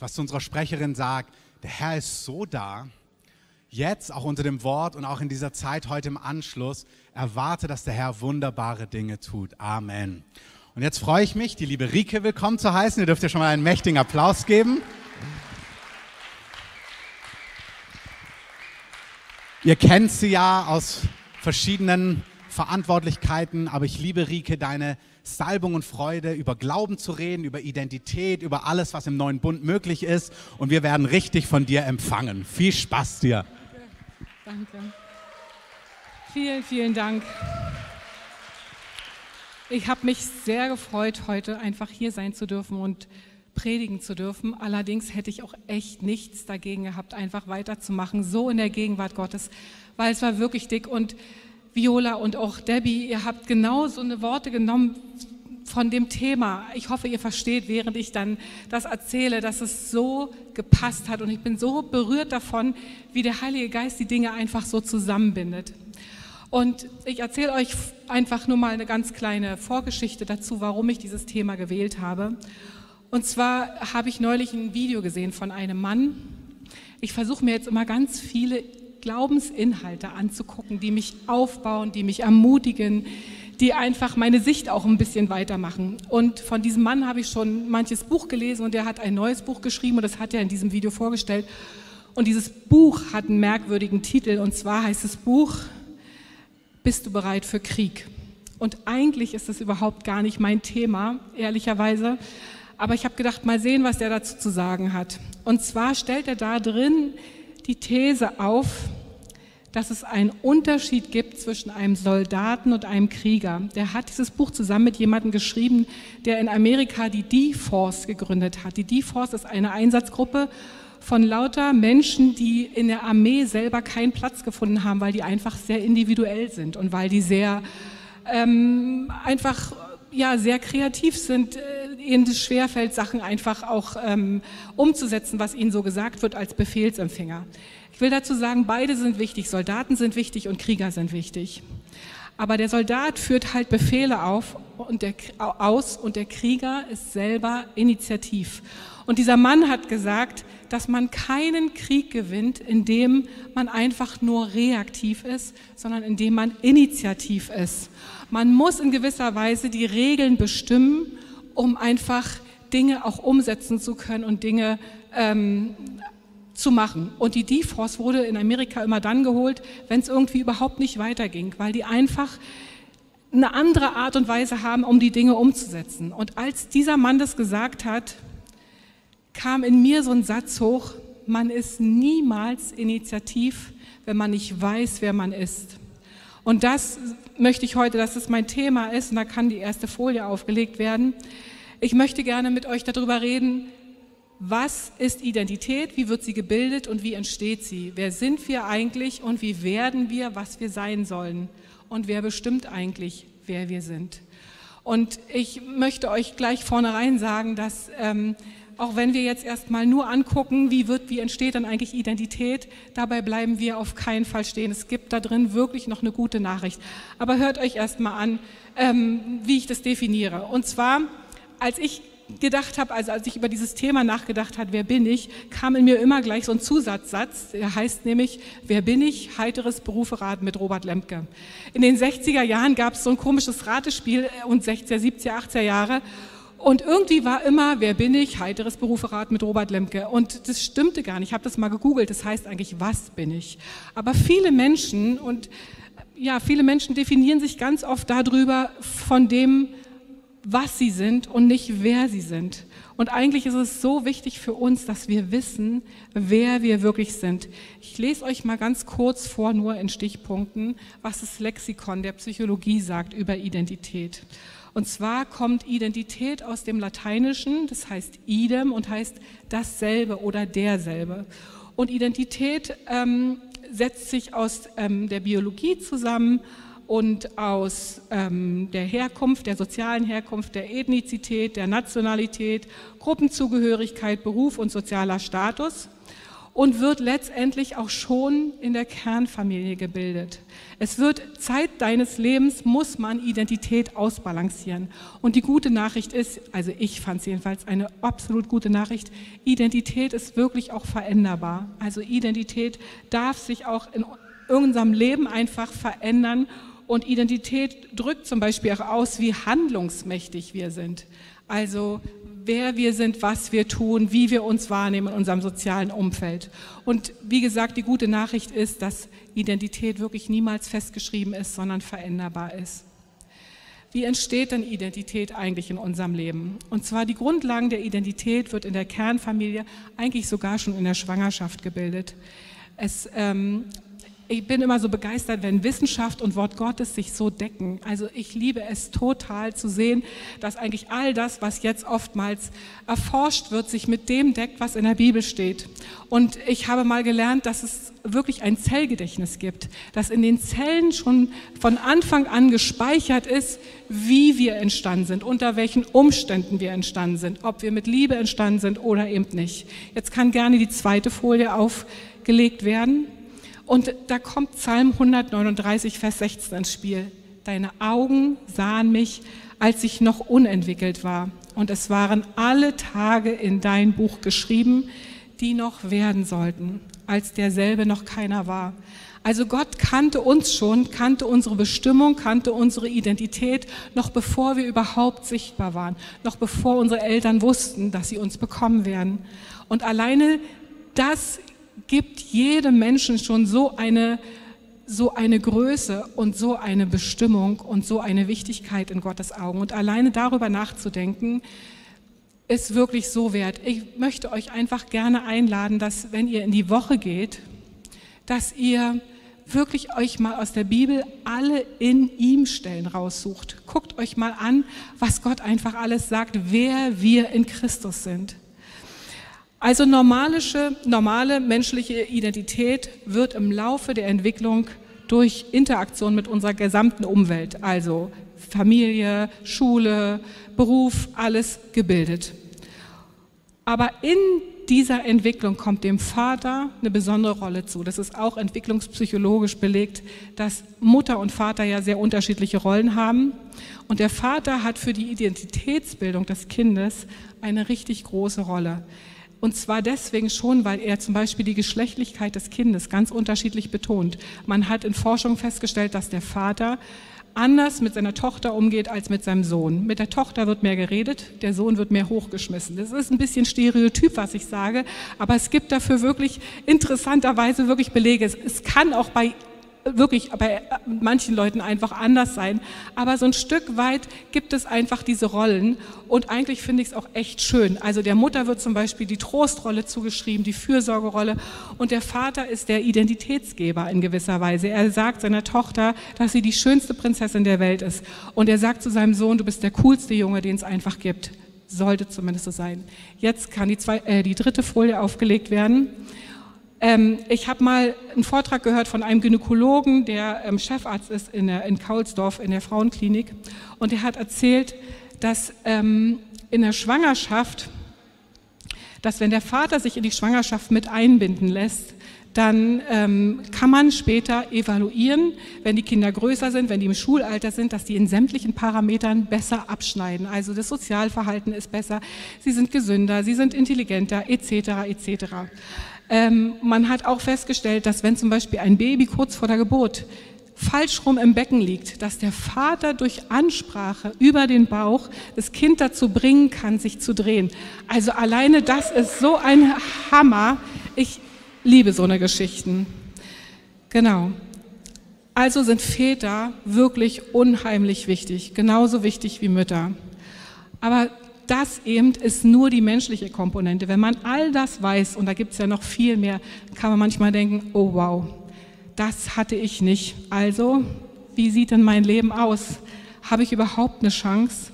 was zu unserer Sprecherin sagt, der Herr ist so da. Jetzt, auch unter dem Wort und auch in dieser Zeit heute im Anschluss, erwarte, dass der Herr wunderbare Dinge tut. Amen. Und jetzt freue ich mich, die liebe Rike willkommen zu heißen. Ihr dürft ihr schon mal einen mächtigen Applaus geben. Ihr kennt sie ja aus verschiedenen Verantwortlichkeiten, aber ich liebe Rike, deine Salbung und Freude, über Glauben zu reden, über Identität, über alles, was im neuen Bund möglich ist. Und wir werden richtig von dir empfangen. Viel Spaß dir. Danke. Danke. Vielen, vielen Dank. Ich habe mich sehr gefreut, heute einfach hier sein zu dürfen und predigen zu dürfen. Allerdings hätte ich auch echt nichts dagegen gehabt, einfach weiterzumachen, so in der Gegenwart Gottes, weil es war wirklich dick und Viola und auch Debbie, ihr habt genau so eine Worte genommen von dem Thema. Ich hoffe, ihr versteht, während ich dann das erzähle, dass es so gepasst hat und ich bin so berührt davon, wie der Heilige Geist die Dinge einfach so zusammenbindet. Und ich erzähle euch einfach nur mal eine ganz kleine Vorgeschichte dazu, warum ich dieses Thema gewählt habe. Und zwar habe ich neulich ein Video gesehen von einem Mann. Ich versuche mir jetzt immer ganz viele Glaubensinhalte anzugucken, die mich aufbauen, die mich ermutigen, die einfach meine Sicht auch ein bisschen weitermachen. Und von diesem Mann habe ich schon manches Buch gelesen und der hat ein neues Buch geschrieben und das hat er in diesem Video vorgestellt. Und dieses Buch hat einen merkwürdigen Titel und zwar heißt das Buch Bist du bereit für Krieg? Und eigentlich ist das überhaupt gar nicht mein Thema, ehrlicherweise. Aber ich habe gedacht, mal sehen, was der dazu zu sagen hat. Und zwar stellt er da drin die These auf, dass es einen Unterschied gibt zwischen einem Soldaten und einem Krieger. Der hat dieses Buch zusammen mit jemandem geschrieben, der in Amerika die D-Force gegründet hat. Die D-Force ist eine Einsatzgruppe von lauter Menschen, die in der Armee selber keinen Platz gefunden haben, weil die einfach sehr individuell sind und weil die sehr ähm, einfach ja, sehr kreativ sind, äh, ihnen es schwerfällt, Sachen einfach auch ähm, umzusetzen, was ihnen so gesagt wird als Befehlsempfänger. Ich will dazu sagen, beide sind wichtig. Soldaten sind wichtig und Krieger sind wichtig. Aber der Soldat führt halt Befehle auf und der, aus und der Krieger ist selber initiativ. Und dieser Mann hat gesagt, dass man keinen Krieg gewinnt, indem man einfach nur reaktiv ist, sondern indem man initiativ ist. Man muss in gewisser Weise die Regeln bestimmen, um einfach Dinge auch umsetzen zu können und Dinge ähm, zu machen. Und die D-Force wurde in Amerika immer dann geholt, wenn es irgendwie überhaupt nicht weiterging, weil die einfach eine andere Art und Weise haben, um die Dinge umzusetzen. Und als dieser Mann das gesagt hat, kam in mir so ein Satz hoch, man ist niemals initiativ, wenn man nicht weiß, wer man ist. Und das möchte ich heute, dass es mein Thema ist, und da kann die erste Folie aufgelegt werden. Ich möchte gerne mit euch darüber reden, was ist Identität, wie wird sie gebildet und wie entsteht sie? Wer sind wir eigentlich und wie werden wir, was wir sein sollen? Und wer bestimmt eigentlich, wer wir sind? Und ich möchte euch gleich vornherein sagen, dass ähm, auch wenn wir jetzt erstmal nur angucken, wie wird, wie entsteht dann eigentlich Identität, dabei bleiben wir auf keinen Fall stehen. Es gibt da drin wirklich noch eine gute Nachricht. Aber hört euch erstmal an, ähm, wie ich das definiere. Und zwar, als ich gedacht habe, also als ich über dieses Thema nachgedacht habe, wer bin ich, kam in mir immer gleich so ein Zusatzsatz, der heißt nämlich, wer bin ich? Heiteres Beruferat mit Robert Lemke. In den 60er Jahren gab es so ein komisches Ratespiel äh, und 60er, 70er, 80er Jahre und irgendwie war immer, wer bin ich? Heiteres Beruferat mit Robert Lemke. Und das stimmte gar nicht. Ich habe das mal gegoogelt. Das heißt eigentlich, was bin ich? Aber viele Menschen und ja, viele Menschen definieren sich ganz oft darüber von dem, was sie sind und nicht wer sie sind. Und eigentlich ist es so wichtig für uns, dass wir wissen, wer wir wirklich sind. Ich lese euch mal ganz kurz vor, nur in Stichpunkten, was das Lexikon der Psychologie sagt über Identität. Und zwar kommt Identität aus dem Lateinischen, das heißt idem und heißt dasselbe oder derselbe. Und Identität ähm, setzt sich aus ähm, der Biologie zusammen und aus ähm, der Herkunft, der sozialen Herkunft, der Ethnizität, der Nationalität, Gruppenzugehörigkeit, Beruf und sozialer Status. und wird letztendlich auch schon in der Kernfamilie gebildet. Es wird Zeit deines Lebens, muss man Identität ausbalancieren. Und die gute Nachricht ist, also ich fand es jedenfalls eine absolut gute Nachricht, Identität ist wirklich auch veränderbar. Also Identität darf sich auch in unserem Leben einfach verändern. Und Identität drückt zum Beispiel auch aus, wie handlungsmächtig wir sind. Also wer wir sind, was wir tun, wie wir uns wahrnehmen in unserem sozialen Umfeld. Und wie gesagt, die gute Nachricht ist, dass Identität wirklich niemals festgeschrieben ist, sondern veränderbar ist. Wie entsteht denn Identität eigentlich in unserem Leben? Und zwar die Grundlagen der Identität wird in der Kernfamilie eigentlich sogar schon in der Schwangerschaft gebildet. Es ähm, ich bin immer so begeistert, wenn Wissenschaft und Wort Gottes sich so decken. Also ich liebe es total zu sehen, dass eigentlich all das, was jetzt oftmals erforscht wird, sich mit dem deckt, was in der Bibel steht. Und ich habe mal gelernt, dass es wirklich ein Zellgedächtnis gibt, dass in den Zellen schon von Anfang an gespeichert ist, wie wir entstanden sind, unter welchen Umständen wir entstanden sind, ob wir mit Liebe entstanden sind oder eben nicht. Jetzt kann gerne die zweite Folie aufgelegt werden. Und da kommt Psalm 139, Vers 16 ins Spiel. Deine Augen sahen mich, als ich noch unentwickelt war. Und es waren alle Tage in dein Buch geschrieben, die noch werden sollten, als derselbe noch keiner war. Also Gott kannte uns schon, kannte unsere Bestimmung, kannte unsere Identität, noch bevor wir überhaupt sichtbar waren, noch bevor unsere Eltern wussten, dass sie uns bekommen werden. Und alleine das gibt jedem Menschen schon so eine, so eine Größe und so eine Bestimmung und so eine Wichtigkeit in Gottes Augen. Und alleine darüber nachzudenken, ist wirklich so wert. Ich möchte euch einfach gerne einladen, dass wenn ihr in die Woche geht, dass ihr wirklich euch mal aus der Bibel alle in ihm Stellen raussucht. Guckt euch mal an, was Gott einfach alles sagt, wer wir in Christus sind. Also normale menschliche Identität wird im Laufe der Entwicklung durch Interaktion mit unserer gesamten Umwelt, also Familie, Schule, Beruf, alles gebildet. Aber in dieser Entwicklung kommt dem Vater eine besondere Rolle zu. Das ist auch entwicklungspsychologisch belegt, dass Mutter und Vater ja sehr unterschiedliche Rollen haben. Und der Vater hat für die Identitätsbildung des Kindes eine richtig große Rolle. Und zwar deswegen schon, weil er zum Beispiel die Geschlechtlichkeit des Kindes ganz unterschiedlich betont. Man hat in Forschung festgestellt, dass der Vater anders mit seiner Tochter umgeht als mit seinem Sohn. Mit der Tochter wird mehr geredet, der Sohn wird mehr hochgeschmissen. Das ist ein bisschen Stereotyp, was ich sage, aber es gibt dafür wirklich interessanterweise wirklich Belege. Es kann auch bei wirklich bei manchen Leuten einfach anders sein. Aber so ein Stück weit gibt es einfach diese Rollen. Und eigentlich finde ich es auch echt schön. Also der Mutter wird zum Beispiel die Trostrolle zugeschrieben, die Fürsorgerolle. Und der Vater ist der Identitätsgeber in gewisser Weise. Er sagt seiner Tochter, dass sie die schönste Prinzessin der Welt ist. Und er sagt zu seinem Sohn, du bist der coolste Junge, den es einfach gibt. Sollte zumindest so sein. Jetzt kann die, zwei, äh, die dritte Folie aufgelegt werden. Ähm, ich habe mal einen Vortrag gehört von einem Gynäkologen, der ähm, Chefarzt ist in, der, in Kaulsdorf in der Frauenklinik. Und er hat erzählt, dass ähm, in der Schwangerschaft, dass wenn der Vater sich in die Schwangerschaft mit einbinden lässt, dann ähm, kann man später evaluieren, wenn die Kinder größer sind, wenn die im Schulalter sind, dass die in sämtlichen Parametern besser abschneiden. Also das Sozialverhalten ist besser, sie sind gesünder, sie sind intelligenter, etc. etc. Ähm, man hat auch festgestellt, dass wenn zum Beispiel ein Baby kurz vor der Geburt falsch rum im Becken liegt, dass der Vater durch Ansprache über den Bauch das Kind dazu bringen kann, sich zu drehen. Also alleine das ist so ein Hammer. Ich liebe so eine Geschichten. Genau. Also sind Väter wirklich unheimlich wichtig, genauso wichtig wie Mütter. Aber das eben ist nur die menschliche Komponente. Wenn man all das weiß, und da gibt es ja noch viel mehr, kann man manchmal denken, oh wow, das hatte ich nicht. Also, wie sieht denn mein Leben aus? Habe ich überhaupt eine Chance?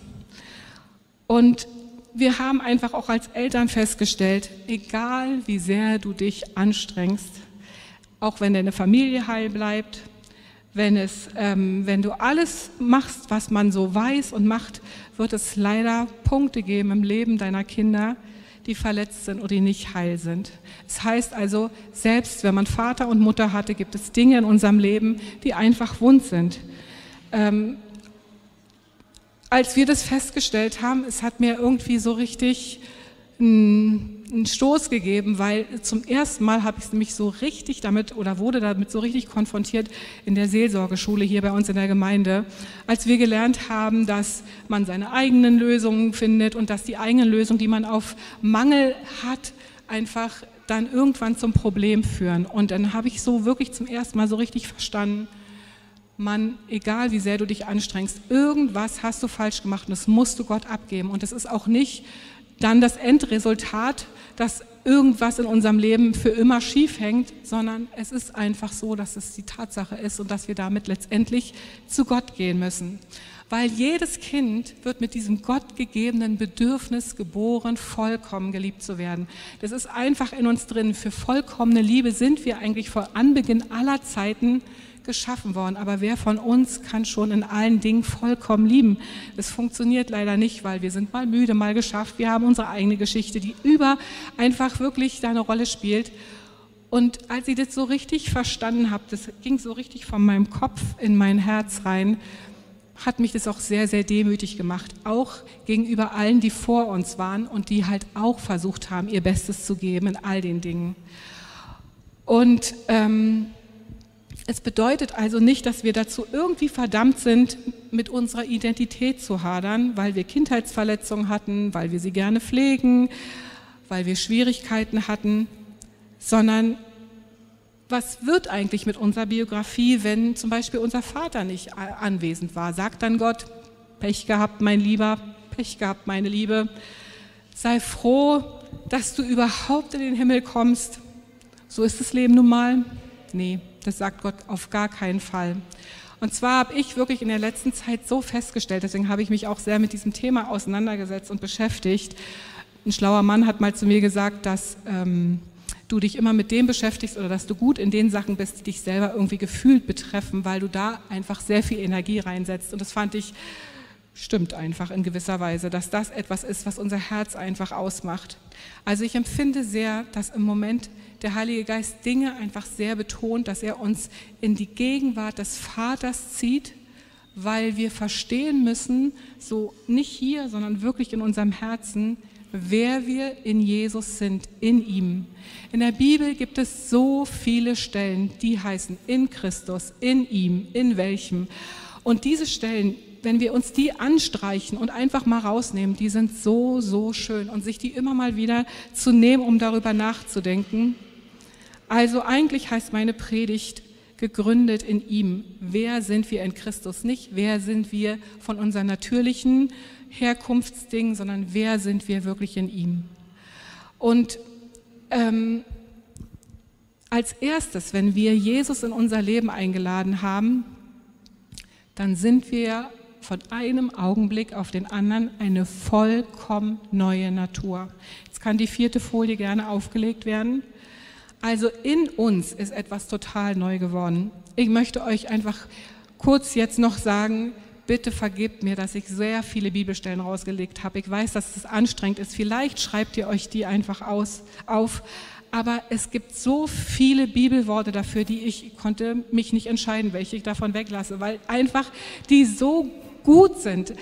Und wir haben einfach auch als Eltern festgestellt, egal wie sehr du dich anstrengst, auch wenn deine Familie heil bleibt, wenn, es, ähm, wenn du alles machst, was man so weiß und macht, wird es leider Punkte geben im Leben deiner Kinder, die verletzt sind oder die nicht heil sind. Es heißt also, selbst wenn man Vater und Mutter hatte, gibt es Dinge in unserem Leben, die einfach wund sind. Ähm, als wir das festgestellt haben, es hat mir irgendwie so richtig einen Stoß gegeben, weil zum ersten Mal habe ich mich so richtig damit oder wurde damit so richtig konfrontiert in der Seelsorgeschule hier bei uns in der Gemeinde, als wir gelernt haben, dass man seine eigenen Lösungen findet und dass die eigenen Lösungen, die man auf Mangel hat, einfach dann irgendwann zum Problem führen. Und dann habe ich so wirklich zum ersten Mal so richtig verstanden, Mann, egal wie sehr du dich anstrengst, irgendwas hast du falsch gemacht und das musst du Gott abgeben. Und es ist auch nicht dann das Endresultat, dass irgendwas in unserem Leben für immer schief hängt, sondern es ist einfach so, dass es die Tatsache ist und dass wir damit letztendlich zu Gott gehen müssen. Weil jedes Kind wird mit diesem gottgegebenen Bedürfnis geboren, vollkommen geliebt zu werden. Das ist einfach in uns drin. Für vollkommene Liebe sind wir eigentlich vor Anbeginn aller Zeiten geschaffen worden. Aber wer von uns kann schon in allen Dingen vollkommen lieben? Es funktioniert leider nicht, weil wir sind mal müde, mal geschafft. Wir haben unsere eigene Geschichte, die über einfach wirklich da eine Rolle spielt. Und als ich das so richtig verstanden habe, das ging so richtig von meinem Kopf in mein Herz rein, hat mich das auch sehr, sehr demütig gemacht. Auch gegenüber allen, die vor uns waren und die halt auch versucht haben, ihr Bestes zu geben in all den Dingen. Und ähm, es bedeutet also nicht, dass wir dazu irgendwie verdammt sind, mit unserer Identität zu hadern, weil wir Kindheitsverletzungen hatten, weil wir sie gerne pflegen, weil wir Schwierigkeiten hatten, sondern was wird eigentlich mit unserer Biografie, wenn zum Beispiel unser Vater nicht anwesend war? Sagt dann Gott, Pech gehabt, mein Lieber, Pech gehabt, meine Liebe, sei froh, dass du überhaupt in den Himmel kommst. So ist das Leben nun mal. Nee, das sagt Gott auf gar keinen Fall. Und zwar habe ich wirklich in der letzten Zeit so festgestellt, deswegen habe ich mich auch sehr mit diesem Thema auseinandergesetzt und beschäftigt. Ein schlauer Mann hat mal zu mir gesagt, dass ähm, du dich immer mit dem beschäftigst oder dass du gut in den Sachen bist, die dich selber irgendwie gefühlt betreffen, weil du da einfach sehr viel Energie reinsetzt. Und das fand ich stimmt einfach in gewisser Weise, dass das etwas ist, was unser Herz einfach ausmacht. Also ich empfinde sehr, dass im Moment der Heilige Geist Dinge einfach sehr betont, dass er uns in die Gegenwart des Vaters zieht, weil wir verstehen müssen, so nicht hier, sondern wirklich in unserem Herzen, wer wir in Jesus sind, in ihm. In der Bibel gibt es so viele Stellen, die heißen in Christus, in ihm, in welchem. Und diese Stellen, wenn wir uns die anstreichen und einfach mal rausnehmen, die sind so, so schön. Und sich die immer mal wieder zu nehmen, um darüber nachzudenken. Also eigentlich heißt meine Predigt, gegründet in ihm. Wer sind wir in Christus? Nicht wer sind wir von unseren natürlichen Herkunftsdingen, sondern wer sind wir wirklich in ihm? Und ähm, als erstes, wenn wir Jesus in unser Leben eingeladen haben, dann sind wir von einem Augenblick auf den anderen eine vollkommen neue Natur. Jetzt kann die vierte Folie gerne aufgelegt werden. Also in uns ist etwas total neu geworden. Ich möchte euch einfach kurz jetzt noch sagen, bitte vergebt mir, dass ich sehr viele Bibelstellen rausgelegt habe. Ich weiß, dass es anstrengend ist. Vielleicht schreibt ihr euch die einfach aus, auf. Aber es gibt so viele Bibelworte dafür, die ich konnte mich nicht entscheiden, welche ich davon weglasse, weil einfach die so gut sind.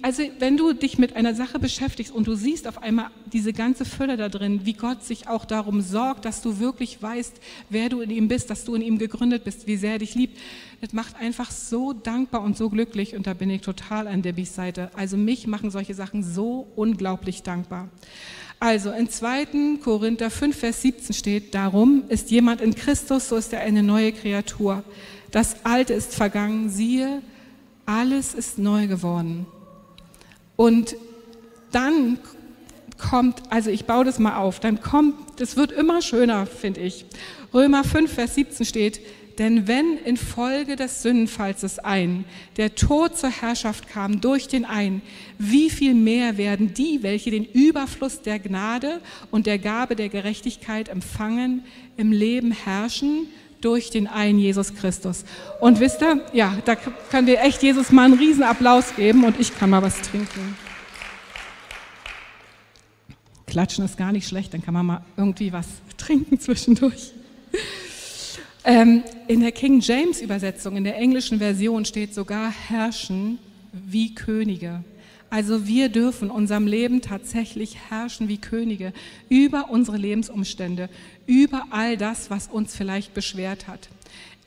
Also wenn du dich mit einer Sache beschäftigst und du siehst auf einmal diese ganze Fülle da drin, wie Gott sich auch darum sorgt, dass du wirklich weißt, wer du in ihm bist, dass du in ihm gegründet bist, wie sehr er dich liebt, das macht einfach so dankbar und so glücklich und da bin ich total an Debbys Seite. Also mich machen solche Sachen so unglaublich dankbar. Also in 2. Korinther 5, Vers 17 steht, darum ist jemand in Christus, so ist er eine neue Kreatur. Das Alte ist vergangen, siehe, alles ist neu geworden. Und dann kommt, also ich baue das mal auf, dann kommt, das wird immer schöner, finde ich. Römer 5, Vers 17 steht, denn wenn infolge des Sündenfalls ein der Tod zur Herrschaft kam durch den einen, wie viel mehr werden die, welche den Überfluss der Gnade und der Gabe der Gerechtigkeit empfangen, im Leben herrschen durch den einen Jesus Christus. Und wisst ihr, ja, da können wir echt Jesus mal einen riesen Applaus geben und ich kann mal was trinken. Klatschen ist gar nicht schlecht, dann kann man mal irgendwie was trinken zwischendurch. Ähm, in der King James Übersetzung, in der englischen Version steht sogar herrschen wie Könige. Also wir dürfen unserem Leben tatsächlich herrschen wie Könige über unsere Lebensumstände, über all das, was uns vielleicht beschwert hat.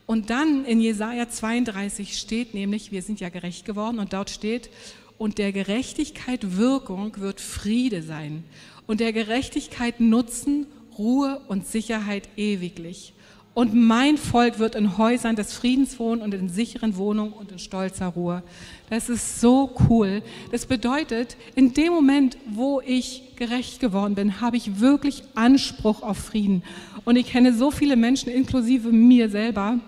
Und dann in Jesaja 32 steht nämlich, wir sind ja gerecht geworden und dort steht, und der Gerechtigkeit Wirkung wird Friede sein und der Gerechtigkeit Nutzen, Ruhe und Sicherheit ewiglich. Und mein Volk wird in Häusern des Friedens wohnen und in sicheren Wohnungen und in stolzer Ruhe. Das ist so cool. Das bedeutet, in dem Moment, wo ich gerecht geworden bin, habe ich wirklich Anspruch auf Frieden. Und ich kenne so viele Menschen, inklusive mir selber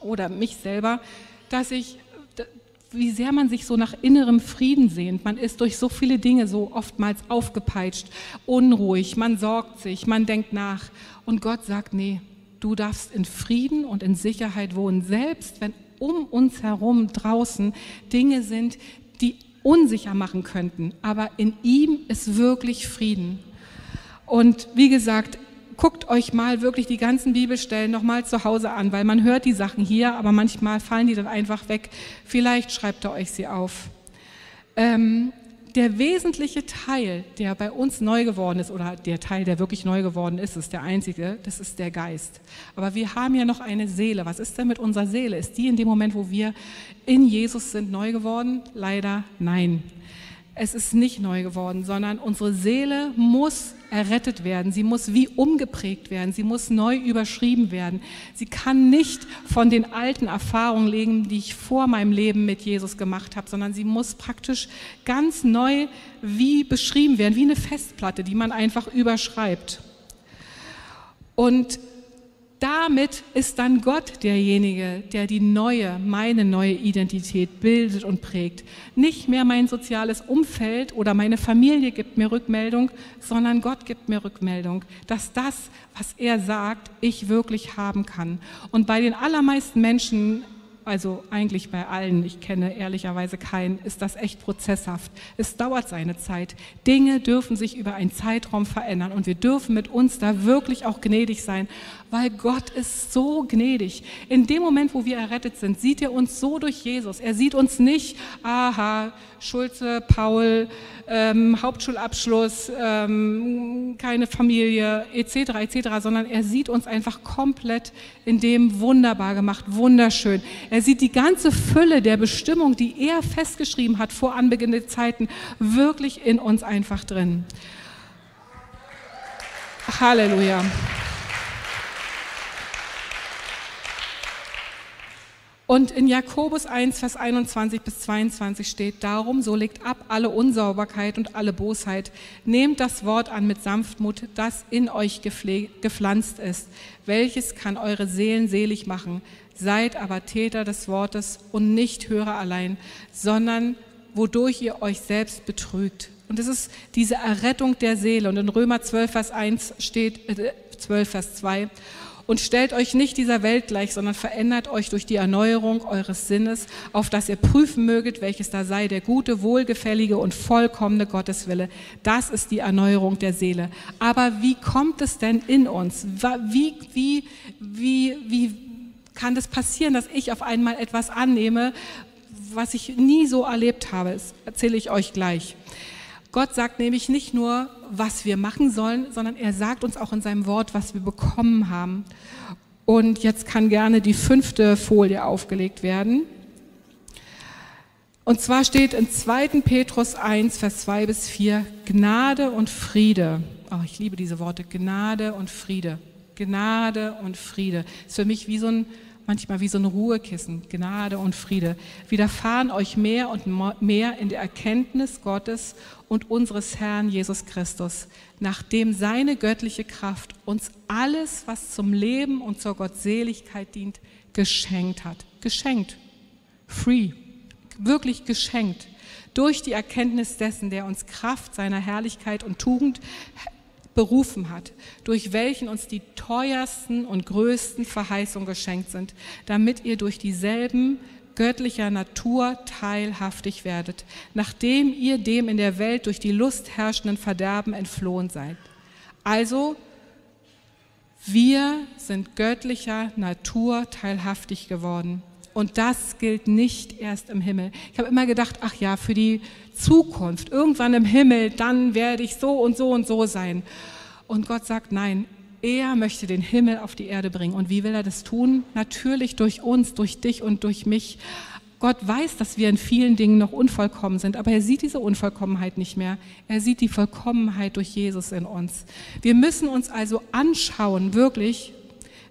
oder mich selber, dass ich wie sehr man sich so nach innerem Frieden sehnt. Man ist durch so viele Dinge so oftmals aufgepeitscht, unruhig, man sorgt sich, man denkt nach. Und Gott sagt, nee, du darfst in Frieden und in Sicherheit wohnen, selbst wenn um uns herum draußen Dinge sind, die unsicher machen könnten. Aber in ihm ist wirklich Frieden. Und wie gesagt, guckt euch mal wirklich die ganzen Bibelstellen nochmal zu Hause an, weil man hört die Sachen hier, aber manchmal fallen die dann einfach weg. Vielleicht schreibt ihr euch sie auf. Ähm, der wesentliche Teil, der bei uns neu geworden ist, oder der Teil, der wirklich neu geworden ist, ist der einzige, das ist der Geist. Aber wir haben ja noch eine Seele. Was ist denn mit unserer Seele? Ist die in dem Moment, wo wir in Jesus sind, neu geworden? Leider nein es ist nicht neu geworden, sondern unsere Seele muss errettet werden. Sie muss wie umgeprägt werden. Sie muss neu überschrieben werden. Sie kann nicht von den alten Erfahrungen leben, die ich vor meinem Leben mit Jesus gemacht habe, sondern sie muss praktisch ganz neu wie beschrieben werden, wie eine Festplatte, die man einfach überschreibt. Und damit ist dann Gott derjenige, der die neue, meine neue Identität bildet und prägt. Nicht mehr mein soziales Umfeld oder meine Familie gibt mir Rückmeldung, sondern Gott gibt mir Rückmeldung, dass das, was er sagt, ich wirklich haben kann. Und bei den allermeisten Menschen also eigentlich bei allen, ich kenne ehrlicherweise keinen, ist das echt prozesshaft. Es dauert seine Zeit. Dinge dürfen sich über einen Zeitraum verändern und wir dürfen mit uns da wirklich auch gnädig sein, weil Gott ist so gnädig. In dem Moment, wo wir errettet sind, sieht er uns so durch Jesus. Er sieht uns nicht, aha, Schulze, Paul, ähm, Hauptschulabschluss, ähm, keine Familie, etc., etc., sondern er sieht uns einfach komplett in dem wunderbar gemacht, wunderschön. Er sieht die ganze Fülle der Bestimmung, die er festgeschrieben hat vor Anbeginn der Zeiten, wirklich in uns einfach drin. Halleluja. Und in Jakobus 1, Vers 21 bis 22 steht darum, so legt ab alle Unsauberkeit und alle Bosheit, nehmt das Wort an mit Sanftmut, das in euch gepflanzt ist, welches kann eure Seelen selig machen. Seid aber Täter des Wortes und nicht Hörer allein, sondern wodurch ihr euch selbst betrügt. Und es ist diese Errettung der Seele. Und in Römer 12, Vers 1 steht, äh, 12, Vers 2, und stellt euch nicht dieser Welt gleich, sondern verändert euch durch die Erneuerung eures Sinnes, auf dass ihr prüfen möget, welches da sei der gute, wohlgefällige und vollkommene Gotteswille. Das ist die Erneuerung der Seele. Aber wie kommt es denn in uns? Wie, wie, wie, wie kann das passieren, dass ich auf einmal etwas annehme, was ich nie so erlebt habe? Das erzähle ich euch gleich. Gott sagt nämlich nicht nur, was wir machen sollen, sondern er sagt uns auch in seinem Wort, was wir bekommen haben. Und jetzt kann gerne die fünfte Folie aufgelegt werden. Und zwar steht in 2. Petrus 1, Vers 2 bis 4, Gnade und Friede. Oh, ich liebe diese Worte, Gnade und Friede. Gnade und Friede. Ist für mich wie so ein manchmal wie so ein Ruhekissen, Gnade und Friede, widerfahren euch mehr und mehr in der Erkenntnis Gottes und unseres Herrn Jesus Christus, nachdem seine göttliche Kraft uns alles, was zum Leben und zur Gottseligkeit dient, geschenkt hat. Geschenkt. Free. Wirklich geschenkt. Durch die Erkenntnis dessen, der uns Kraft seiner Herrlichkeit und Tugend berufen hat, durch welchen uns die teuersten und größten Verheißungen geschenkt sind, damit ihr durch dieselben göttlicher Natur teilhaftig werdet, nachdem ihr dem in der Welt durch die Lust herrschenden Verderben entflohen seid. Also, wir sind göttlicher Natur teilhaftig geworden. Und das gilt nicht erst im Himmel. Ich habe immer gedacht, ach ja, für die Zukunft, irgendwann im Himmel, dann werde ich so und so und so sein. Und Gott sagt, nein, er möchte den Himmel auf die Erde bringen. Und wie will er das tun? Natürlich durch uns, durch dich und durch mich. Gott weiß, dass wir in vielen Dingen noch unvollkommen sind, aber er sieht diese Unvollkommenheit nicht mehr. Er sieht die Vollkommenheit durch Jesus in uns. Wir müssen uns also anschauen, wirklich,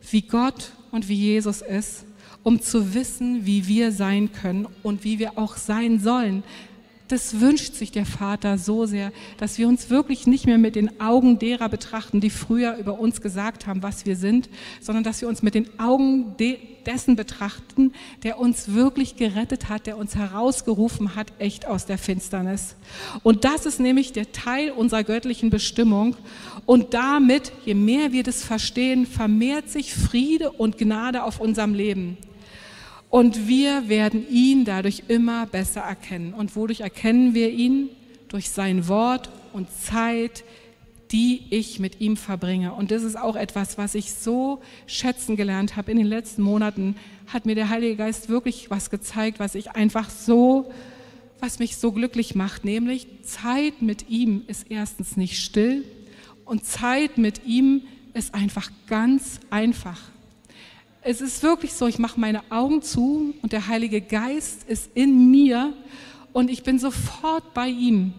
wie Gott und wie Jesus ist, um zu wissen, wie wir sein können und wie wir auch sein sollen das wünscht sich der Vater so sehr, dass wir uns wirklich nicht mehr mit den Augen derer betrachten, die früher über uns gesagt haben, was wir sind, sondern dass wir uns mit den Augen de dessen betrachten, der uns wirklich gerettet hat, der uns herausgerufen hat, echt aus der Finsternis. Und das ist nämlich der Teil unserer göttlichen Bestimmung. Und damit, je mehr wir das verstehen, vermehrt sich Friede und Gnade auf unserem Leben. Und wir werden ihn dadurch immer besser erkennen. Und wodurch erkennen wir ihn? Durch sein Wort und Zeit, die ich mit ihm verbringe. Und das ist auch etwas, was ich so schätzen gelernt habe in den letzten Monaten, hat mir der Heilige Geist wirklich was gezeigt, was ich einfach so, was mich so glücklich macht, nämlich Zeit mit ihm ist erstens nicht still und Zeit mit ihm ist einfach ganz einfach. Es ist wirklich so, ich mache meine Augen zu und der Heilige Geist ist in mir und ich bin sofort bei ihm.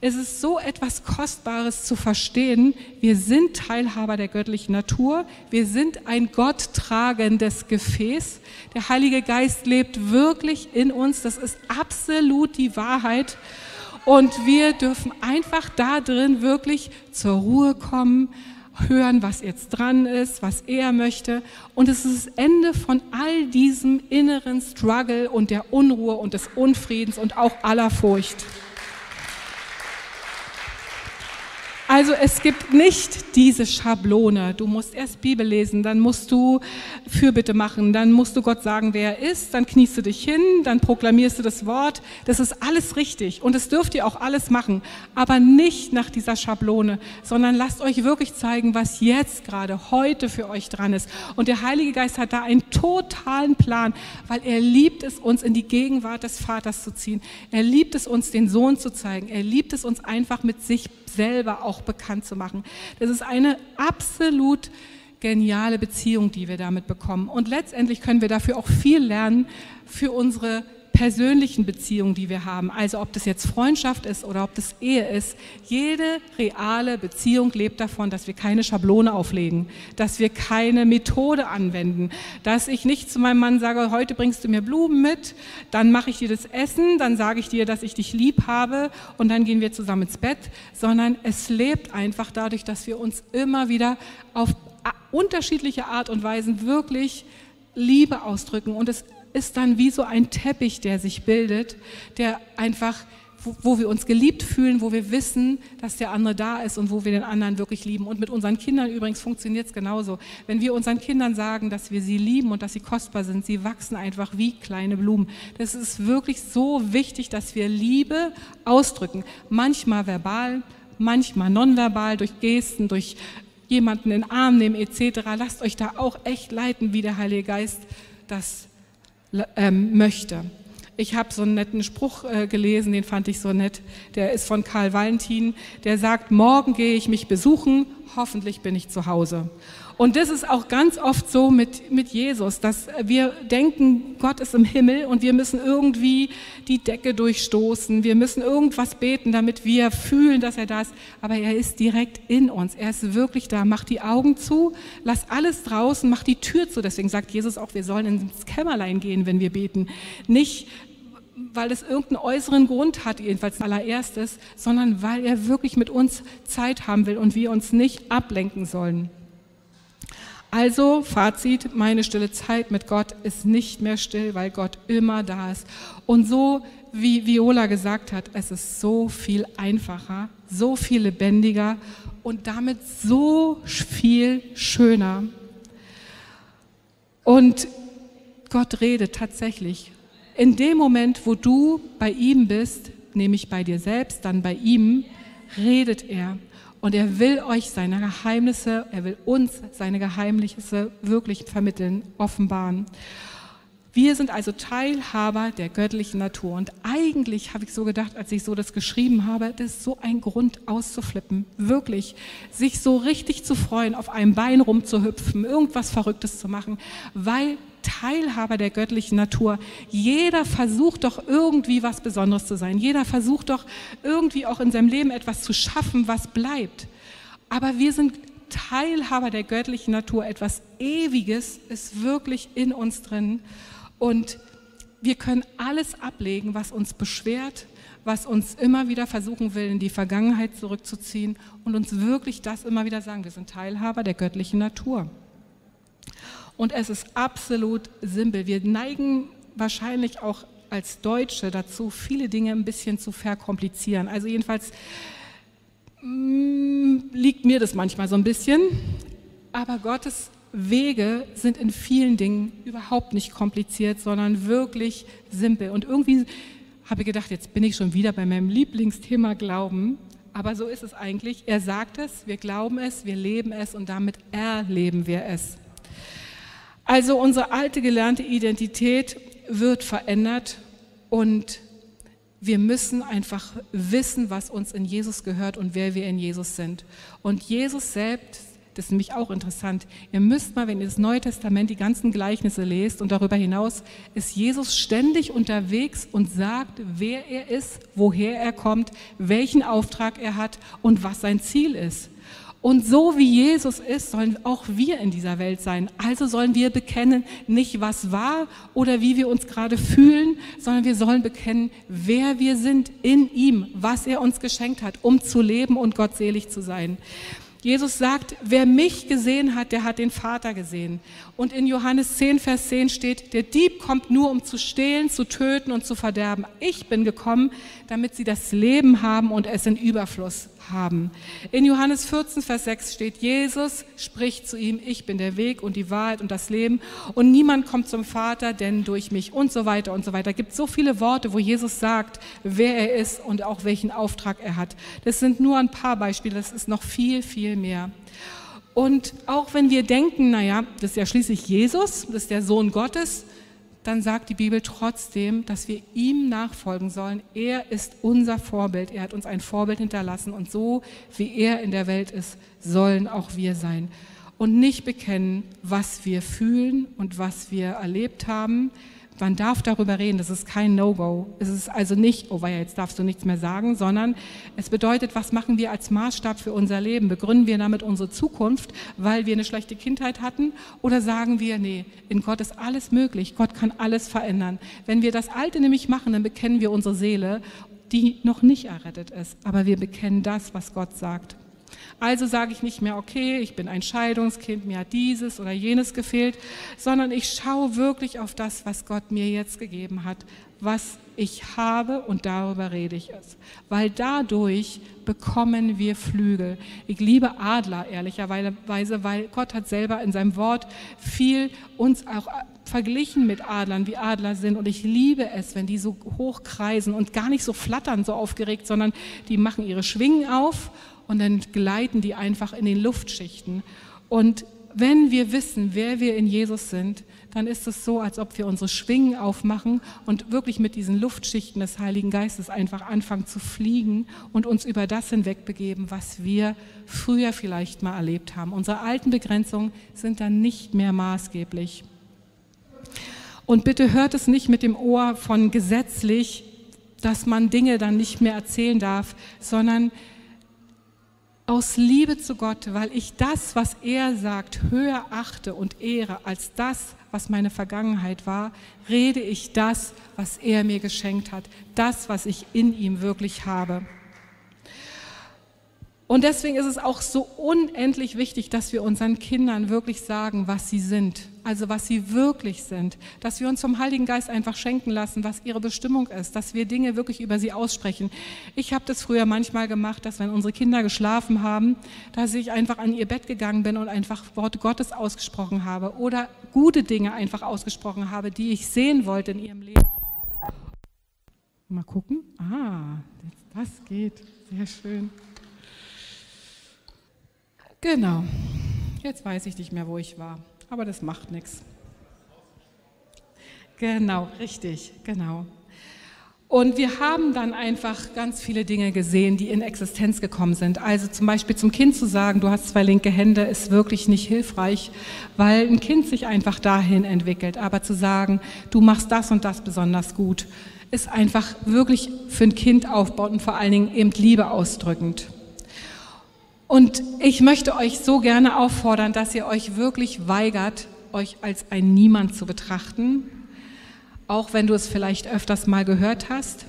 Es ist so etwas Kostbares zu verstehen. Wir sind Teilhaber der göttlichen Natur. Wir sind ein gotttragendes Gefäß. Der Heilige Geist lebt wirklich in uns. Das ist absolut die Wahrheit. Und wir dürfen einfach da drin wirklich zur Ruhe kommen, hören, was jetzt dran ist, was er möchte. Und es ist das Ende von all diesem inneren Struggle und der Unruhe und des Unfriedens und auch aller Furcht. Also es gibt nicht diese Schablone. Du musst erst Bibel lesen, dann musst du Fürbitte machen, dann musst du Gott sagen, wer er ist, dann kniest du dich hin, dann proklamierst du das Wort. Das ist alles richtig und es dürft ihr auch alles machen, aber nicht nach dieser Schablone, sondern lasst euch wirklich zeigen, was jetzt gerade heute für euch dran ist. Und der Heilige Geist hat da einen totalen Plan, weil er liebt es, uns in die Gegenwart des Vaters zu ziehen. Er liebt es, uns den Sohn zu zeigen. Er liebt es, uns einfach mit sich selber auch bekannt zu machen. Das ist eine absolut geniale Beziehung, die wir damit bekommen. Und letztendlich können wir dafür auch viel lernen für unsere persönlichen Beziehungen, die wir haben. Also ob das jetzt Freundschaft ist oder ob das Ehe ist. Jede reale Beziehung lebt davon, dass wir keine Schablone auflegen, dass wir keine Methode anwenden, dass ich nicht zu meinem Mann sage, heute bringst du mir Blumen mit, dann mache ich dir das Essen, dann sage ich dir, dass ich dich lieb habe und dann gehen wir zusammen ins Bett, sondern es lebt einfach dadurch, dass wir uns immer wieder auf unterschiedliche Art und Weisen wirklich Liebe ausdrücken und es ist dann wie so ein Teppich, der sich bildet, der einfach, wo, wo, wir uns geliebt fühlen, wo wir wissen, dass der andere da ist und wo wir den anderen wirklich lieben. Und mit unseren Kindern übrigens funktioniert es genauso. Wenn wir unseren Kindern sagen, dass wir sie lieben und dass sie kostbar sind, sie wachsen einfach wie kleine Blumen. Das ist wirklich so wichtig, dass wir Liebe ausdrücken. Manchmal verbal, manchmal nonverbal, durch Gesten, durch jemanden in den Arm nehmen etc. Lasst euch da auch echt leiten, wie der Heilige Geist das ähm, möchte. Ich habe so einen netten Spruch äh, gelesen, den fand ich so nett. Der ist von Karl Valentin. Der sagt, morgen gehe ich mich besuchen, hoffentlich bin ich zu Hause. Und das ist auch ganz oft so mit, mit Jesus, dass wir denken, Gott ist im Himmel und wir müssen irgendwie die Decke durchstoßen. Wir müssen irgendwas beten, damit wir fühlen, dass er da ist. Aber er ist direkt in uns. Er ist wirklich da. Mach die Augen zu, lass alles draußen, mach die Tür zu. Deswegen sagt Jesus auch, wir sollen ins Kämmerlein gehen, wenn wir beten. Nicht, weil es irgendeinen äußeren Grund hat, jedenfalls allererstes, sondern weil er wirklich mit uns Zeit haben will und wir uns nicht ablenken sollen. Also, Fazit, meine stille Zeit mit Gott ist nicht mehr still, weil Gott immer da ist. Und so, wie Viola gesagt hat, es ist so viel einfacher, so viel lebendiger und damit so viel schöner. Und Gott redet tatsächlich In dem Moment, wo du bei ihm bist, nämlich bei dir selbst, dann bei ihm, redet er. Und er will euch seine Geheimnisse, er will uns seine Geheimnisse wirklich vermitteln, offenbaren. Wir sind also Teilhaber der göttlichen Natur. Und eigentlich habe ich so gedacht, als ich so das geschrieben habe, das ist so ein Grund auszuflippen. Wirklich. Sich so richtig zu freuen, auf einem Bein rumzuhüpfen, irgendwas Verrücktes zu machen, weil Teilhaber der göttlichen Natur. Jeder versucht doch irgendwie was Besonderes zu sein. Jeder versucht doch irgendwie auch in seinem Leben etwas zu schaffen, was bleibt. Aber wir sind Teilhaber der göttlichen Natur. Etwas Ewiges ist wirklich in uns drin. Und wir können alles ablegen, was uns beschwert, was uns immer wieder versuchen will, in die Vergangenheit zurückzuziehen und uns wirklich das immer wieder sagen, wir sind Teilhaber der göttlichen Natur. Und es ist absolut simpel. Wir neigen wahrscheinlich auch als Deutsche dazu, viele Dinge ein bisschen zu verkomplizieren. Also jedenfalls mh, mm, liegt mir das manchmal so ein bisschen. Aber Gottes Wege sind in vielen Dingen überhaupt nicht kompliziert, sondern wirklich simpel. Und irgendwie habe ich gedacht, jetzt bin ich schon wieder bei meinem Lieblingsthema Glauben. Aber so ist es eigentlich. Er sagt es, wir glauben es, wir leben es und damit erleben wir es. Also unsere alte gelernte Identität wird verändert und wir müssen einfach wissen, was uns in Jesus gehört und wer wir in Jesus sind. Und Jesus selbst das ist nämlich auch interessant. Ihr müsst mal, wenn ihr das Neue Testament, die ganzen Gleichnisse lest und darüber hinaus, ist Jesus ständig unterwegs und sagt, wer er ist, woher er kommt, welchen Auftrag er hat und was sein Ziel ist. Und so wie Jesus ist, sollen auch wir in dieser Welt sein. Also sollen wir bekennen, nicht was war oder wie wir uns gerade fühlen, sondern wir sollen bekennen, wer wir sind in ihm, was er uns geschenkt hat, um zu leben und gottselig zu sein. Jesus sagt, wer mich gesehen hat, der hat den Vater gesehen. Und in Johannes 10, Vers 10 steht, der Dieb kommt nur, um zu stehlen, zu töten und zu verderben. Ich bin gekommen, damit sie das Leben haben und es in Überfluss haben. In Johannes 14, Vers 6 steht, Jesus spricht zu ihm, ich bin der Weg und die Wahrheit und das Leben und niemand kommt zum Vater, denn durch mich und so weiter und so weiter. Es gibt so viele Worte, wo Jesus sagt, wer er ist und auch welchen Auftrag er hat. Das sind nur ein paar Beispiele, das ist noch viel, viel mehr. Und auch wenn wir denken, naja, das ist ja schließlich Jesus, das ist der Sohn Gottes, dann sagt die Bibel trotzdem, dass wir ihm nachfolgen sollen. Er ist unser Vorbild. Er hat uns ein Vorbild hinterlassen und so wie er in der Welt ist, sollen auch wir sein. Und nicht bekennen, was wir fühlen und was wir erlebt haben, man darf darüber reden, das ist kein No-Go. Es ist also nicht, oh weia, jetzt darfst du nichts mehr sagen, sondern es bedeutet, was machen wir als Maßstab für unser Leben? Begründen wir damit unsere Zukunft, weil wir eine schlechte Kindheit hatten? Oder sagen wir, nee, in Gott ist alles möglich, Gott kann alles verändern. Wenn wir das Alte nämlich machen, dann bekennen wir unsere Seele, die noch nicht errettet ist, aber wir bekennen das, was Gott sagt. Also sage ich nicht mehr, okay, ich bin ein Scheidungskind, mir hat dieses oder jenes gefehlt, sondern ich schaue wirklich auf das, was Gott mir jetzt gegeben hat, was ich habe und darüber rede ich es. Weil dadurch bekommen wir Flügel. Ich liebe Adler ehrlicherweise, weil Gott hat selber in seinem Wort viel uns auch verglichen mit Adlern, wie Adler sind. Und ich liebe es, wenn die so hoch kreisen und gar nicht so flattern, so aufgeregt, sondern die machen ihre Schwingen auf und dann gleiten die einfach in den Luftschichten. Und wenn wir wissen, wer wir in Jesus sind, dann ist es so, als ob wir unsere Schwingen aufmachen und wirklich mit diesen Luftschichten des Heiligen Geistes einfach anfangen zu fliegen und uns über das hinwegbegeben, was wir früher vielleicht mal erlebt haben. Unsere alten Begrenzungen sind dann nicht mehr maßgeblich. Und bitte hört es nicht mit dem Ohr von gesetzlich, dass man Dinge dann nicht mehr erzählen darf, sondern aus Liebe zu Gott, weil ich das, was er sagt, höher achte und ehre als das, was meine Vergangenheit war, rede ich das, was er mir geschenkt hat, das, was ich in ihm wirklich habe. Und deswegen ist es auch so unendlich wichtig, dass wir unseren Kindern wirklich sagen, was sie sind, also was sie wirklich sind, dass wir uns vom Heiligen Geist einfach schenken lassen, was ihre Bestimmung ist, dass wir Dinge wirklich über sie aussprechen. Ich habe das früher manchmal gemacht, dass wenn unsere Kinder geschlafen haben, dass ich einfach an ihr Bett gegangen bin und einfach Worte Gottes ausgesprochen habe oder gute Dinge einfach ausgesprochen habe, die ich sehen wollte in ihrem Leben. Mal gucken. Ah, das geht. Sehr schön. Genau. Jetzt weiß ich nicht mehr, wo ich war. Aber das macht nichts. Genau, richtig, genau. Und wir haben dann einfach ganz viele Dinge gesehen, die in Existenz gekommen sind. Also zum Beispiel zum Kind zu sagen, du hast zwei linke Hände, ist wirklich nicht hilfreich, weil ein Kind sich einfach dahin entwickelt. Aber zu sagen, du machst das und das besonders gut, ist einfach wirklich für ein Kind aufbaut und vor allen Dingen eben Liebe ausdrückend. Und ich möchte euch so gerne auffordern, dass ihr euch wirklich weigert, euch als ein Niemand zu betrachten, auch wenn du es vielleicht öfters mal gehört hast,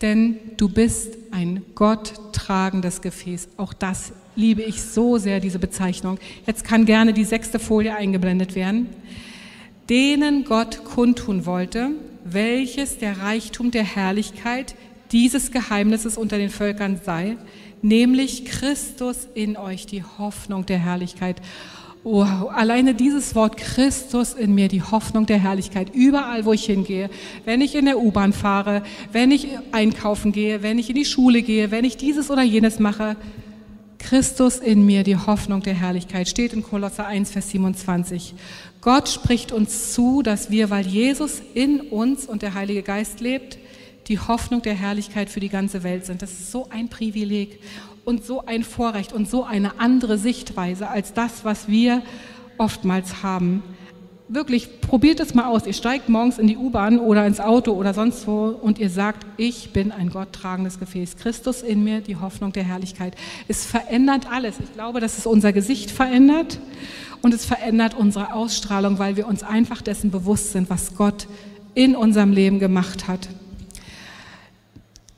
denn du bist ein gotttragendes Gefäß. Auch das liebe ich so sehr, diese Bezeichnung. Jetzt kann gerne die sechste Folie eingeblendet werden. Denen Gott kundtun wollte, welches der Reichtum der Herrlichkeit dieses Geheimnisses unter den Völkern sei, nämlich Christus in euch, die Hoffnung der Herrlichkeit. Wow, alleine dieses Wort Christus in mir, die Hoffnung der Herrlichkeit, überall, wo ich hingehe, wenn ich in der U-Bahn fahre, wenn ich einkaufen gehe, wenn ich in die Schule gehe, wenn ich dieses oder jenes mache, Christus in mir, die Hoffnung der Herrlichkeit, steht in Kolosser 1, Vers 27. Gott spricht uns zu, dass wir, weil Jesus in uns und der Heilige Geist lebt, die Hoffnung der Herrlichkeit für die ganze Welt sind. Das ist so ein Privileg und so ein Vorrecht und so eine andere Sichtweise als das, was wir oftmals haben. Wirklich, probiert es mal aus. Ihr steigt morgens in die U-Bahn oder ins Auto oder sonst wo und ihr sagt, ich bin ein gotttragendes Gefäß. Christus in mir, die Hoffnung der Herrlichkeit. Es verändert alles. Ich glaube, dass es unser Gesicht verändert und es verändert unsere Ausstrahlung, weil wir uns einfach dessen bewusst sind, was Gott in unserem Leben gemacht hat.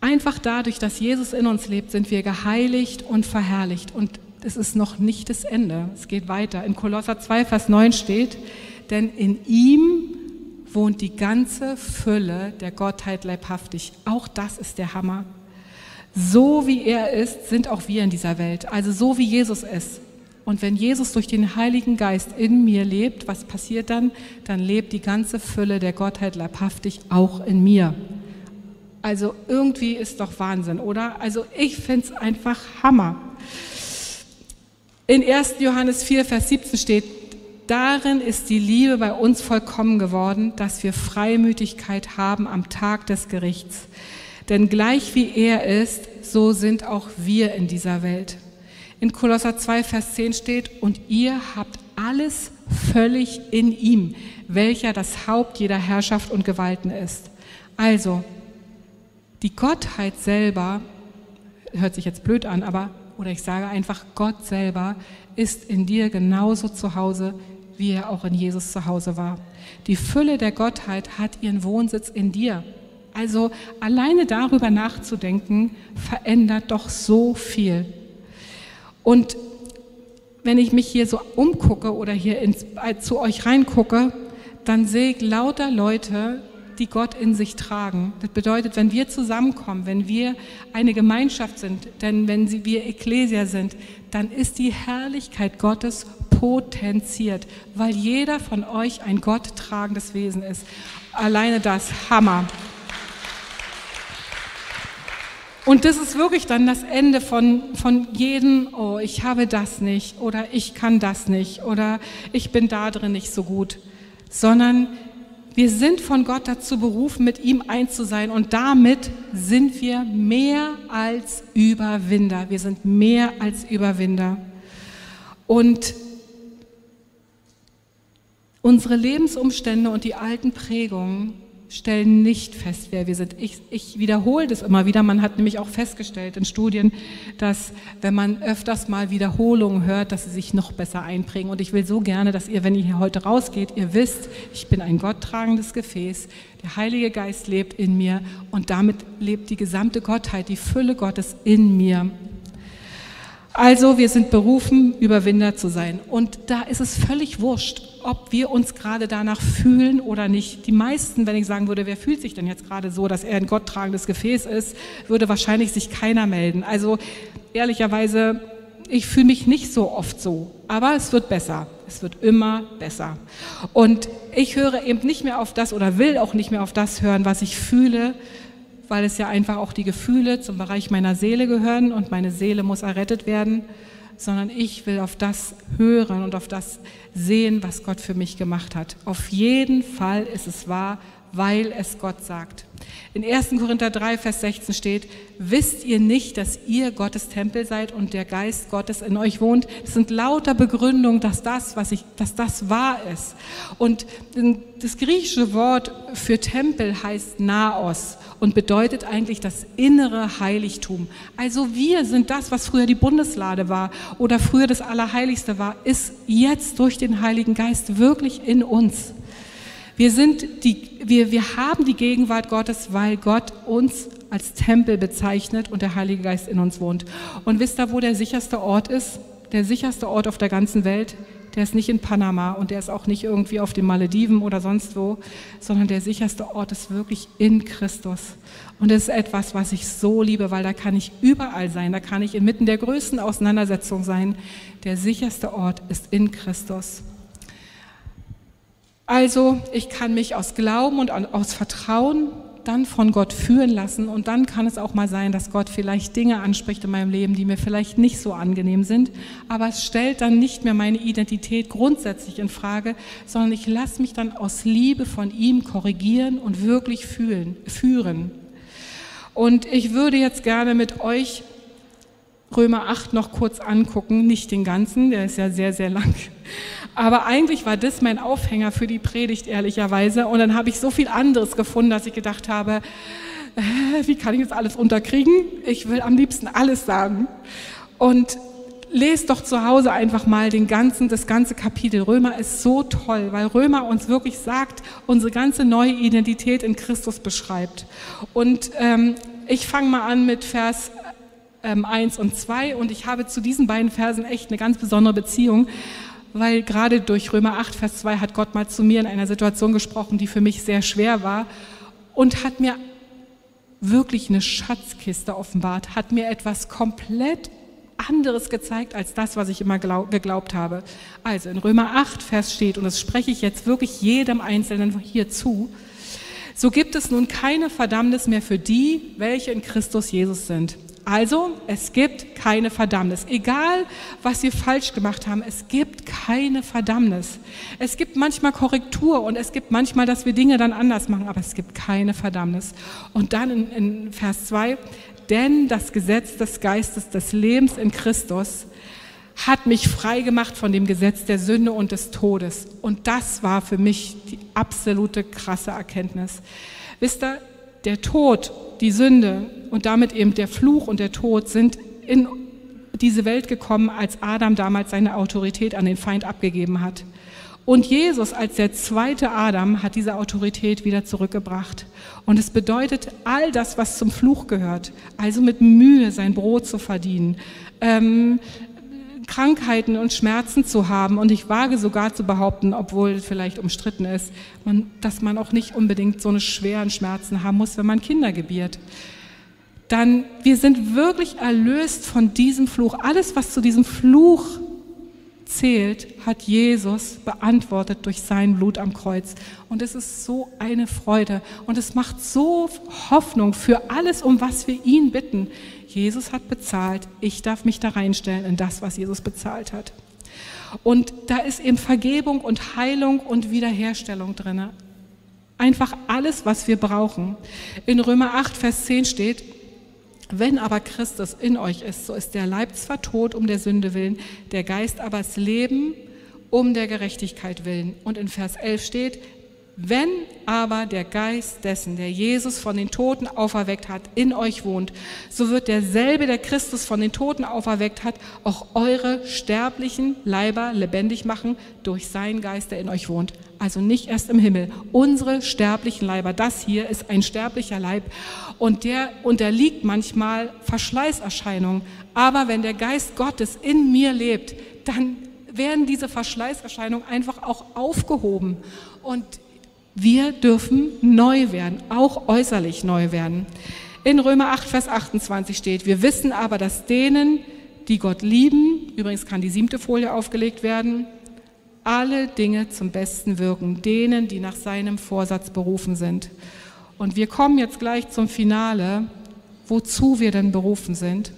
Einfach dadurch, dass Jesus in uns lebt, sind wir geheiligt und verherrlicht. Und es ist noch nicht das Ende. Es geht weiter. In Kolosser 2, Vers 9 steht, denn in ihm wohnt die ganze Fülle der Gottheit leibhaftig. Auch das ist der Hammer. So wie er ist, sind auch wir in dieser Welt. Also so wie Jesus ist. Und wenn Jesus durch den Heiligen Geist in mir lebt, was passiert dann? Dann lebt die ganze Fülle der Gottheit leibhaftig auch in mir. Also irgendwie ist doch Wahnsinn, oder? Also ich finde es einfach Hammer. In 1. Johannes 4, Vers 17 steht, darin ist die Liebe bei uns vollkommen geworden, dass wir Freimütigkeit haben am Tag des Gerichts. Denn gleich wie er ist, so sind auch wir in dieser Welt. In Kolosser 2, Vers 10 steht, und ihr habt alles völlig in ihm, welcher das Haupt jeder Herrschaft und Gewalten ist. Also, die Gottheit selber, hört sich jetzt blöd an, aber, oder ich sage einfach, Gott selber ist in dir genauso zu Hause, wie er auch in Jesus zu Hause war. Die Fülle der Gottheit hat ihren Wohnsitz in dir. Also alleine darüber nachzudenken, verändert doch so viel. Und wenn ich mich hier so umgucke oder hier ins, äh, zu euch reingucke, dann sehe ich lauter Leute, die Gott in sich tragen. Das bedeutet, wenn wir zusammenkommen, wenn wir eine Gemeinschaft sind, denn wenn wir Ekklesia sind, dann ist die Herrlichkeit Gottes potenziert, weil jeder von euch ein gotttragendes Wesen ist. Alleine das, Hammer. Und das ist wirklich dann das Ende von, von jedem, oh, ich habe das nicht oder ich kann das nicht oder ich bin da drin nicht so gut, sondern wir sind von Gott dazu berufen, mit ihm eins zu sein und damit sind wir mehr als Überwinder. Wir sind mehr als Überwinder. Und unsere Lebensumstände und die alten Prägungen stellen nicht fest, wer wir sind. Ich, ich, wiederhole das immer wieder. Man hat nämlich auch festgestellt in Studien, dass wenn man öfters mal Wiederholungen hört, dass sie sich noch besser einprägen. Und ich will so gerne, dass ihr, wenn ihr hier heute rausgeht, ihr wisst, ich bin ein gotttragendes Gefäß. Der Heilige Geist lebt in mir und damit lebt die gesamte Gottheit, die Fülle Gottes in mir. Also wir sind berufen, Überwinder zu sein. Und da ist es völlig wurscht, ob wir uns gerade danach fühlen oder nicht. Die meisten, wenn ich sagen würde, wer fühlt sich denn jetzt gerade so, dass er ein gotttragendes Gefäß ist, würde wahrscheinlich sich keiner melden. Also ehrlicherweise, ich fühle mich nicht so oft so, aber es wird besser. Es wird immer besser. Und ich höre eben nicht mehr auf das oder will auch nicht mehr auf das hören, was ich fühle, weil es ja einfach auch die Gefühle zum Bereich meiner Seele gehören und meine Seele muss errettet werden, sondern ich will auf das hören und auf das sehen, was Gott für mich gemacht hat. Auf jeden Fall ist es wahr, weil es Gott sagt. In 1. Korinther 3, Vers 16 steht, wisst ihr nicht, dass ihr Gottes Tempel seid und der Geist Gottes in euch wohnt? Es sind lauter Begründungen, dass das, was ich, dass das wahr ist. Und das griechische Wort für Tempel heißt Naos und bedeutet eigentlich das innere Heiligtum. Also wir sind das, was früher die Bundeslade war oder früher das Allerheiligste war, ist jetzt durch den Heiligen Geist wirklich in uns. Wir, sind die, wir, wir haben die Gegenwart Gottes, weil Gott uns als Tempel bezeichnet und der Heilige Geist in uns wohnt. Und wisst ihr, wo der sicherste Ort ist? Der sicherste Ort auf der ganzen Welt? Der ist nicht in Panama und der ist auch nicht irgendwie auf den Malediven oder sonst wo, sondern der sicherste Ort ist wirklich in Christus. Und das ist etwas, was ich so liebe, weil da kann ich überall sein, da kann ich inmitten der größten Auseinandersetzung sein. Der sicherste Ort ist in Christus. Also ich kann mich aus Glauben und aus Vertrauen dann von Gott führen lassen und dann kann es auch mal sein, dass Gott vielleicht Dinge anspricht in meinem Leben, die mir vielleicht nicht so angenehm sind, aber es stellt dann nicht mehr meine Identität grundsätzlich in Frage, sondern ich lasse mich dann aus Liebe von ihm korrigieren und wirklich fühlen, führen. Und ich würde jetzt gerne mit euch Römer 8 noch kurz angucken, nicht den ganzen, der ist ja sehr, sehr lang. Aber eigentlich war das mein Aufhänger für die Predigt, ehrlicherweise. Und dann habe ich so viel anderes gefunden, dass ich gedacht habe, äh, wie kann ich das alles unterkriegen? Ich will am liebsten alles sagen. Und lest doch zu Hause einfach mal den ganzen, das ganze Kapitel. Römer ist so toll, weil Römer uns wirklich sagt, unsere ganze neue Identität in Christus beschreibt. Und ähm, ich fange mal an mit Vers ähm, 1 und 2 und ich habe zu diesen beiden Versen echt eine ganz besondere Beziehung, weil gerade durch Römer 8, Vers 2 hat Gott mal zu mir in einer Situation gesprochen, die für mich sehr schwer war und hat mir wirklich eine Schatzkiste offenbart, hat mir etwas komplett anderes gezeigt als das, was ich immer glaub, geglaubt habe. Also in Römer 8, Vers steht, und das spreche ich jetzt wirklich jedem Einzelnen hier zu, so gibt es nun keine Verdammnis mehr für die, welche in Christus Jesus sind. Also, es gibt keine Verdammnis. Egal, was wir falsch gemacht haben, es gibt keine Verdammnis. Es gibt manchmal Korrektur und es gibt manchmal, dass wir Dinge dann anders machen, aber es gibt keine Verdammnis. Und dann in, in Vers 2, denn das Gesetz des Geistes des Lebens in Christus hat mich frei gemacht von dem Gesetz der Sünde und des Todes. Und das war für mich die absolute krasse Erkenntnis. Wisst ihr, der Tod, die Sünde und damit eben der Fluch und der Tod sind in diese Welt gekommen, als Adam damals seine Autorität an den Feind abgegeben hat. Und Jesus als der zweite Adam hat diese Autorität wieder zurückgebracht. Und es bedeutet all das, was zum Fluch gehört, also mit Mühe sein Brot zu verdienen, ähm, Krankheiten und Schmerzen zu haben. Und ich wage sogar zu behaupten, obwohl vielleicht umstritten ist, man, dass man auch nicht unbedingt so eine schweren Schmerzen haben muss, wenn man Kinder gebiert. Dann, wir sind wirklich erlöst von diesem Fluch. Alles, was zu diesem Fluch zählt, hat Jesus beantwortet durch sein Blut am Kreuz. Und es ist so eine Freude und es macht so Hoffnung für alles, um was wir ihn bitten. Jesus hat bezahlt, ich darf mich da reinstellen in das, was Jesus bezahlt hat. Und da ist eben Vergebung und Heilung und Wiederherstellung drin. Einfach alles, was wir brauchen. In Römer 8, Vers 10 steht, wenn aber Christus in euch ist, so ist der Leib zwar tot um der Sünde willen, der Geist aber das Leben um der Gerechtigkeit willen. Und in Vers 11 steht, wenn aber der Geist dessen, der Jesus von den Toten auferweckt hat, in euch wohnt, so wird derselbe, der Christus von den Toten auferweckt hat, auch eure sterblichen Leiber lebendig machen durch seinen Geist, der in euch wohnt. Also nicht erst im Himmel. Unsere sterblichen Leiber, das hier ist ein sterblicher Leib und der unterliegt manchmal Verschleißerscheinungen. Aber wenn der Geist Gottes in mir lebt, dann werden diese Verschleißerscheinungen einfach auch aufgehoben. Und wir dürfen neu werden, auch äußerlich neu werden. In Römer 8, Vers 28 steht, wir wissen aber, dass denen, die Gott lieben, übrigens kann die siebte Folie aufgelegt werden, alle Dinge zum Besten wirken, denen, die nach seinem Vorsatz berufen sind. Und wir kommen jetzt gleich zum Finale, wozu wir denn berufen sind.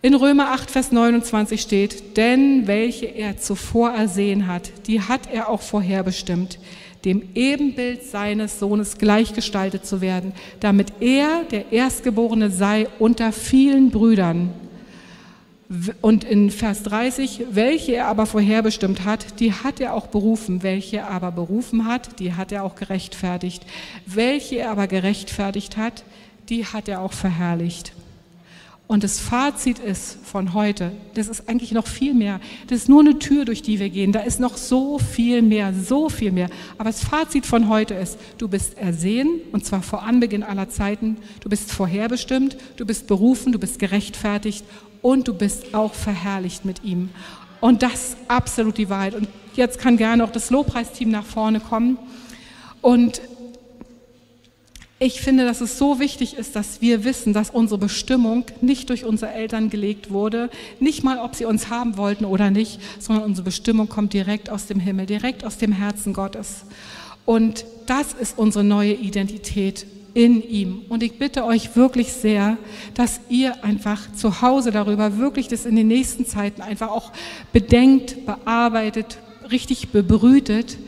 In Römer 8, Vers 29 steht, denn welche er zuvor ersehen hat, die hat er auch vorherbestimmt, dem Ebenbild seines Sohnes gleichgestaltet zu werden, damit er der Erstgeborene sei unter vielen Brüdern. Und in Vers 30, welche er aber vorherbestimmt hat, die hat er auch berufen. Welche er aber berufen hat, die hat er auch gerechtfertigt. Welche er aber gerechtfertigt hat, die hat er auch verherrlicht. Und das Fazit ist von heute, das ist eigentlich noch viel mehr. Das ist nur eine Tür, durch die wir gehen. Da ist noch so viel mehr, so viel mehr. Aber das Fazit von heute ist, du bist ersehen, und zwar vor Anbeginn aller Zeiten. Du bist vorherbestimmt, du bist berufen, du bist gerechtfertigt und du bist auch verherrlicht mit ihm. Und das ist absolut die Wahrheit. Und jetzt kann gerne auch das Lobpreisteam nach vorne kommen. Und ich finde, dass es so wichtig ist, dass wir wissen, dass unsere Bestimmung nicht durch unsere Eltern gelegt wurde, nicht mal, ob sie uns haben wollten oder nicht, sondern unsere Bestimmung kommt direkt aus dem Himmel, direkt aus dem Herzen Gottes. Und das ist unsere neue Identität in ihm. Und ich bitte euch wirklich sehr, dass ihr einfach zu Hause darüber wirklich das in den nächsten Zeiten einfach auch bedenkt, bearbeitet, richtig bebrütet,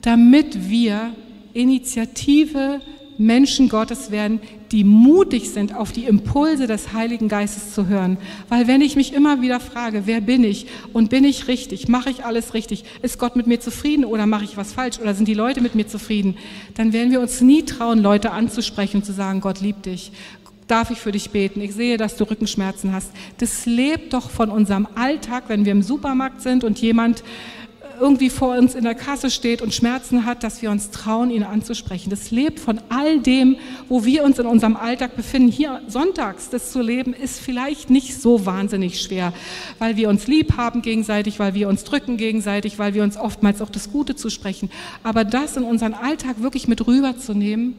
damit wir Initiative Menschen Gottes werden, die mutig sind, auf die Impulse des Heiligen Geistes zu hören. Weil wenn ich mich immer wieder frage, wer bin ich und bin ich richtig, mache ich alles richtig, ist Gott mit mir zufrieden oder mache ich was falsch oder sind die Leute mit mir zufrieden, dann werden wir uns nie trauen, Leute anzusprechen und zu sagen, Gott liebt dich. Darf ich für dich beten? Ich sehe, dass du Rückenschmerzen hast. Das lebt doch von unserem Alltag, wenn wir im Supermarkt sind und jemand irgendwie vor uns in der Kasse steht und Schmerzen hat, dass wir uns trauen, ihn anzusprechen. Das lebt von all dem, wo wir uns in unserem Alltag befinden. Hier sonntags das zu leben, ist vielleicht nicht so wahnsinnig schwer, weil wir uns lieb haben gegenseitig, weil wir uns drücken gegenseitig, weil wir uns oftmals auch das Gute zusprechen. Aber das in unseren Alltag wirklich mit rüberzunehmen,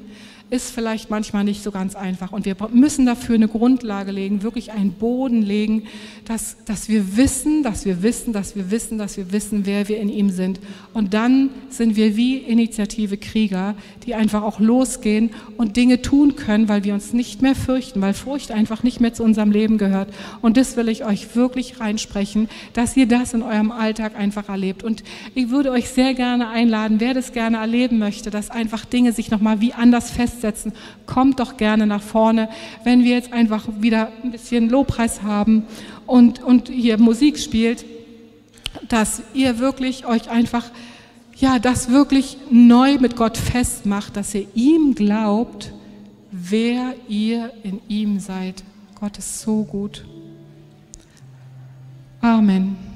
ist vielleicht manchmal nicht so ganz einfach. Und wir müssen dafür eine Grundlage legen, wirklich einen Boden legen, dass, dass wir wissen, dass wir wissen, dass wir wissen, dass wir wissen, wer wir in ihm sind. Und dann sind wir wie Initiative Krieger, die einfach auch losgehen und Dinge tun können, weil wir uns nicht mehr fürchten, weil Furcht einfach nicht mehr zu unserem Leben gehört. Und das will ich euch wirklich reinsprechen, dass ihr das in eurem Alltag einfach erlebt. Und ich würde euch sehr gerne einladen, wer das gerne erleben möchte, dass einfach Dinge sich nochmal wie anders festsetzen festsetzen, kommt doch gerne nach vorne, wenn wir jetzt einfach wieder ein bisschen Lobpreis haben und, und hier Musik spielt, dass ihr wirklich euch einfach, ja, das wirklich neu mit Gott festmacht, dass ihr ihm glaubt, wer ihr in ihm seid. Gott ist so gut. Amen.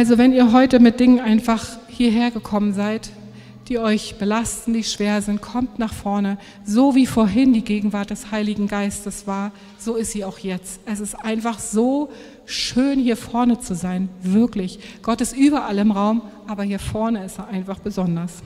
Also wenn ihr heute mit Dingen einfach hierher gekommen seid, die euch belasten, die schwer sind, kommt nach vorne. So wie vorhin die Gegenwart des Heiligen Geistes war, so ist sie auch jetzt. Es ist einfach so schön, hier vorne zu sein, wirklich. Gott ist überall im Raum, aber hier vorne ist er einfach besonders.